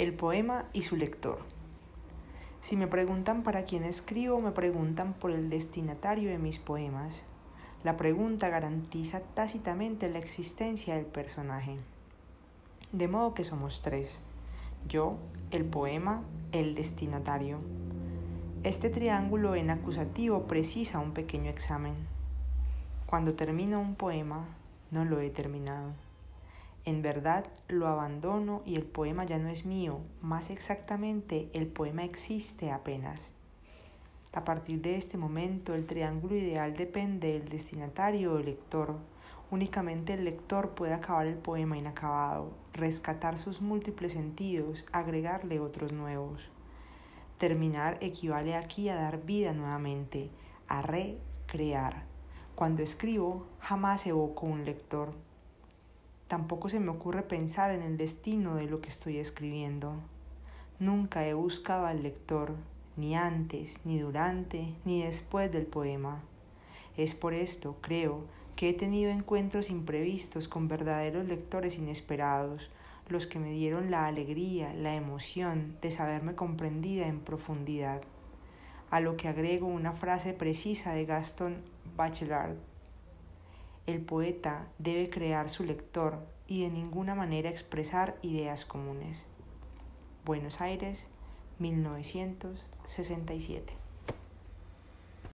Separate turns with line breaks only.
El poema y su lector. Si me preguntan para quién escribo, me preguntan por el destinatario de mis poemas. La pregunta garantiza tácitamente la existencia del personaje. De modo que somos tres. Yo, el poema, el destinatario. Este triángulo en acusativo precisa un pequeño examen. Cuando termino un poema, no lo he terminado. En verdad lo abandono y el poema ya no es mío, más exactamente el poema existe apenas. A partir de este momento el triángulo ideal depende del destinatario o lector. Únicamente el lector puede acabar el poema inacabado, rescatar sus múltiples sentidos, agregarle otros nuevos. Terminar equivale aquí a dar vida nuevamente, a recrear. Cuando escribo jamás evoco un lector. Tampoco se me ocurre pensar en el destino de lo que estoy escribiendo. Nunca he buscado al lector, ni antes, ni durante, ni después del poema. Es por esto, creo, que he tenido encuentros imprevistos con verdaderos lectores inesperados, los que me dieron la alegría, la emoción de saberme comprendida en profundidad. A lo que agrego una frase precisa de Gaston Bachelard el poeta debe crear su lector y de ninguna manera expresar ideas comunes. Buenos Aires, 1967.